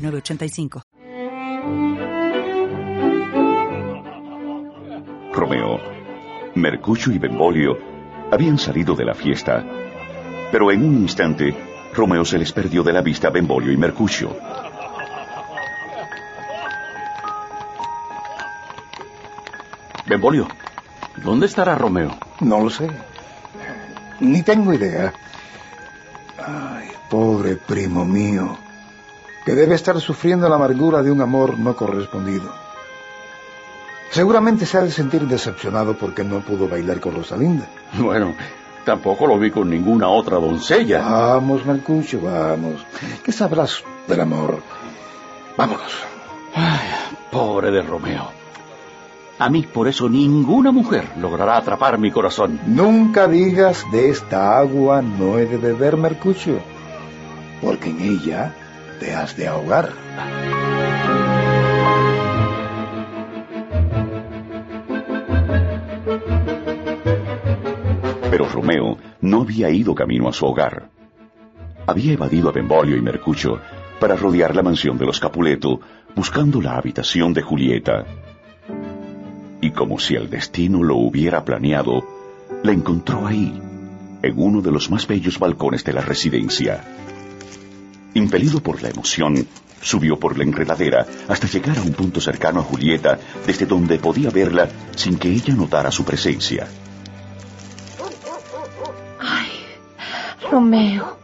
906985. Romeo, Mercucio y Benvolio habían salido de la fiesta, pero en un instante Romeo se les perdió de la vista a Benvolio y Mercucio. Benvolio, ¿dónde estará Romeo? No lo sé. Ni tengo idea. Ay, pobre primo mío, que debe estar sufriendo la amargura de un amor no correspondido. Seguramente se ha de sentir decepcionado porque no pudo bailar con Rosalinda. Bueno, tampoco lo vi con ninguna otra doncella. Vamos, Mercucio, vamos. ¿Qué sabrás del amor? Vámonos. Ay, pobre de Romeo. A mí por eso ninguna mujer logrará atrapar mi corazón. Nunca digas de esta agua no he de beber, Mercucio, porque en ella te has de ahogar. Pero Romeo no había ido camino a su hogar. Había evadido a Benvolio y Mercucio para rodear la mansión de los Capuleto, buscando la habitación de Julieta. Y como si el destino lo hubiera planeado, la encontró ahí, en uno de los más bellos balcones de la residencia. Impelido por la emoción, subió por la enredadera hasta llegar a un punto cercano a Julieta, desde donde podía verla sin que ella notara su presencia. Ay, Romeo,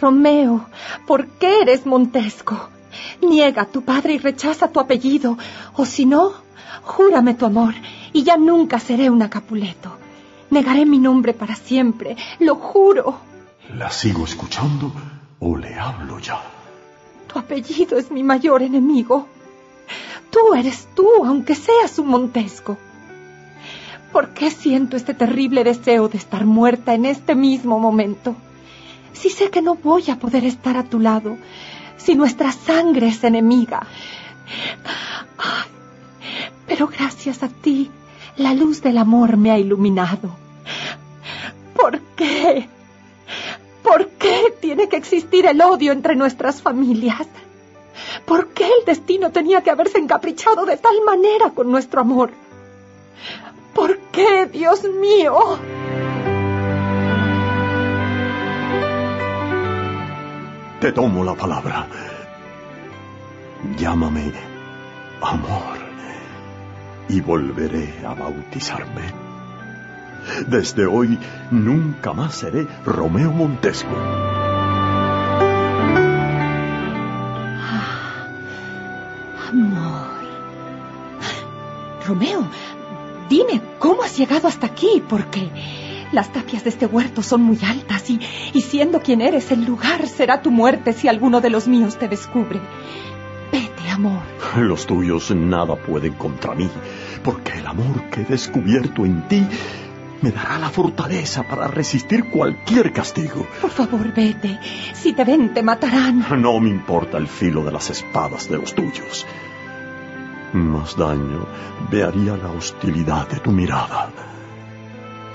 Romeo, ¿por qué eres Montesco? Niega a tu padre y rechaza tu apellido, o si no, júrame tu amor y ya nunca seré una Capuleto. Negaré mi nombre para siempre, lo juro. ¿La sigo escuchando o le hablo ya? Tu apellido es mi mayor enemigo. Tú eres tú, aunque seas un Montesco. ¿Por qué siento este terrible deseo de estar muerta en este mismo momento? Si sé que no voy a poder estar a tu lado, si nuestra sangre es enemiga. Ay, pero gracias a ti, la luz del amor me ha iluminado. ¿Por qué? ¿Por qué tiene que existir el odio entre nuestras familias? ¿Por qué el destino tenía que haberse encaprichado de tal manera con nuestro amor? ¿Por qué, Dios mío? Te tomo la palabra. Llámame amor y volveré a bautizarme. Desde hoy nunca más seré Romeo Montesco. Amor. Romeo, dime, ¿cómo has llegado hasta aquí? Porque las tapias de este huerto son muy altas y, y siendo quien eres, el lugar será tu muerte si alguno de los míos te descubre. Vete, amor. Los tuyos nada pueden contra mí, porque el amor que he descubierto en ti me dará la fortaleza para resistir cualquier castigo. Por favor, vete. Si te ven, te matarán. No me importa el filo de las espadas de los tuyos. Más daño me haría la hostilidad de tu mirada.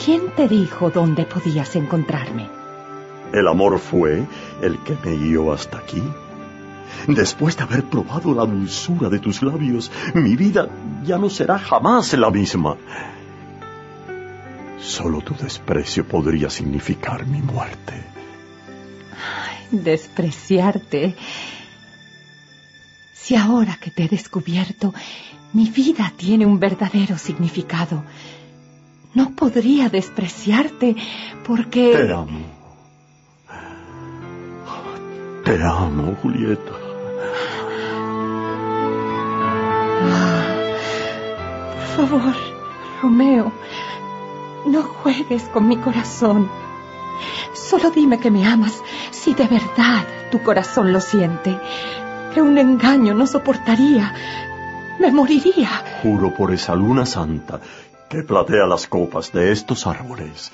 ¿Quién te dijo dónde podías encontrarme? El amor fue el que me guió hasta aquí. Después de haber probado la dulzura de tus labios, mi vida ya no será jamás la misma. Solo tu desprecio podría significar mi muerte. Ay, despreciarte. Si ahora que te he descubierto, mi vida tiene un verdadero significado, no podría despreciarte porque... Te amo. Te amo, Julieta. Por favor, Romeo, no juegues con mi corazón. Solo dime que me amas si de verdad tu corazón lo siente. que un engaño no soportaría. Me moriría. Juro por esa luna santa que platea las copas de estos árboles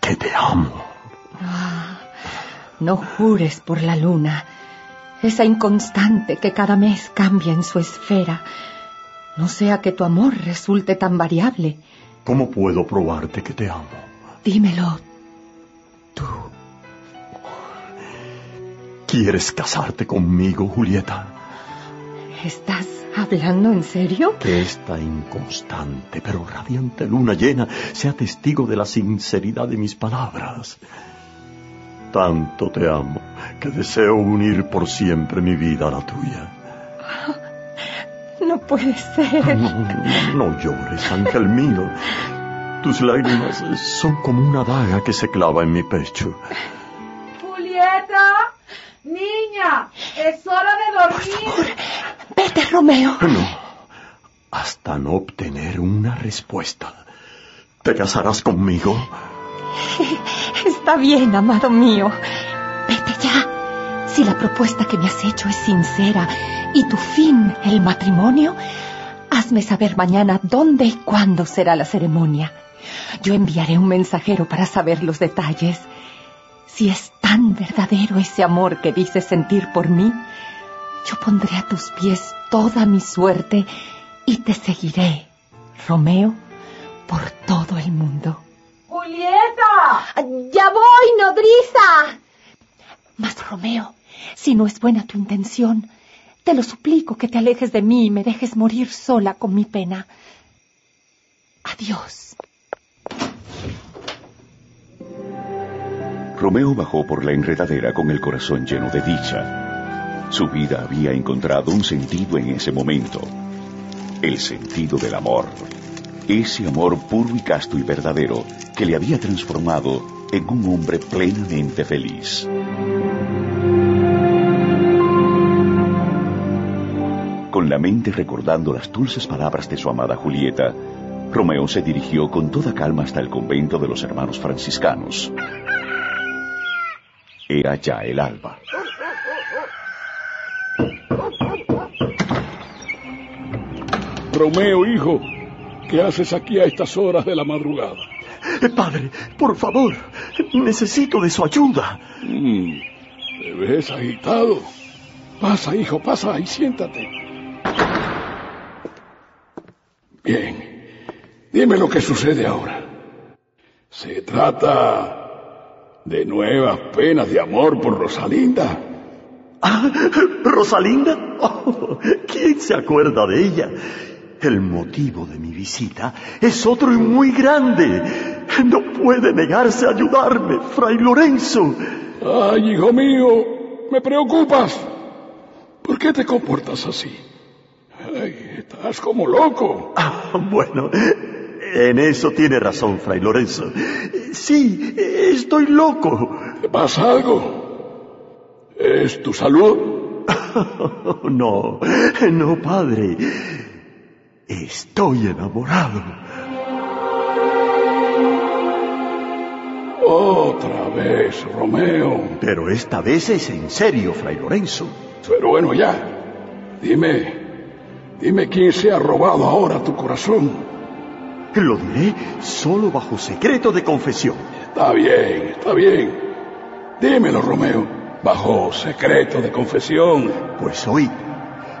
que te amo. Ah, no jures por la luna, esa inconstante que cada mes cambia en su esfera. No sea que tu amor resulte tan variable. ¿Cómo puedo probarte que te amo? Dímelo tú. ¿Quieres casarte conmigo, Julieta? ¿Estás hablando en serio? Que esta inconstante pero radiante luna llena sea testigo de la sinceridad de mis palabras. Tanto te amo que deseo unir por siempre mi vida a la tuya. No puede ser. No, no, no llores, ángel mío. Tus lágrimas son como una daga que se clava en mi pecho. Julieta, niña, es hora de dormir. Vete, Romeo. No, hasta no obtener una respuesta. ¿Te casarás conmigo? Está bien, amado mío. Si la propuesta que me has hecho es sincera y tu fin el matrimonio, hazme saber mañana dónde y cuándo será la ceremonia. Yo enviaré un mensajero para saber los detalles. Si es tan verdadero ese amor que dices sentir por mí, yo pondré a tus pies toda mi suerte y te seguiré, Romeo, por todo el mundo. Julieta. Ya voy, nodriza. Mas, Romeo, si no es buena tu intención, te lo suplico que te alejes de mí y me dejes morir sola con mi pena. Adiós. Romeo bajó por la enredadera con el corazón lleno de dicha. Su vida había encontrado un sentido en ese momento. El sentido del amor. Ese amor puro y casto y verdadero que le había transformado en un hombre plenamente feliz. Con la mente recordando las dulces palabras de su amada Julieta, Romeo se dirigió con toda calma hasta el convento de los hermanos franciscanos. Era ya el alba. Romeo, hijo, ¿qué haces aquí a estas horas de la madrugada? Eh, padre, por favor, necesito de su ayuda. Mm, ¿Te ves agitado? Pasa, hijo, pasa y siéntate. Bien, dime lo que sucede ahora. ¿Se trata de nuevas penas de amor por Rosalinda? Ah, ¿Rosalinda? Oh, ¿Quién se acuerda de ella? El motivo de mi visita es otro y muy grande. No puede negarse a ayudarme, Fray Lorenzo. Ay, hijo mío, me preocupas. ¿Por qué te comportas así? Estás como loco. Ah, bueno, en eso tiene razón, Fray Lorenzo. Sí, estoy loco. ¿Te pasa algo? ¿Es tu salud? No, no, padre. Estoy enamorado. Otra vez, Romeo. Pero esta vez es en serio, Fray Lorenzo. Pero bueno, ya. Dime, dime quién se ha robado ahora tu corazón. Lo diré solo bajo secreto de confesión. Está bien, está bien. Dímelo, Romeo, bajo secreto de confesión. Pues hoy,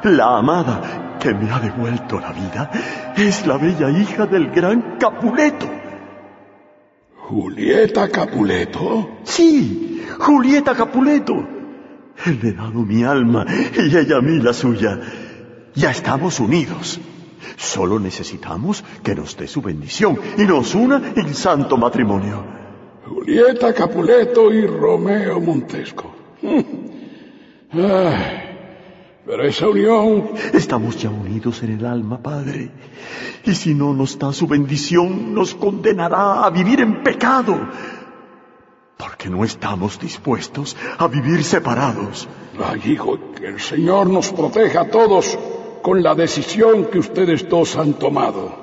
la amada que me ha devuelto la vida es la bella hija del gran Capuleto. ¿Julieta Capuleto? Sí, Julieta Capuleto. Le he dado mi alma y ella a mí la suya. Ya estamos unidos. Solo necesitamos que nos dé su bendición y nos una en santo matrimonio. Julieta Capuleto y Romeo Montesco. Ay, pero esa unión... Estamos ya unidos en el alma, Padre. Y si no nos da su bendición, nos condenará a vivir en pecado. Porque no estamos dispuestos a vivir separados. Ay, hijo, que el Señor nos proteja a todos con la decisión que ustedes dos han tomado.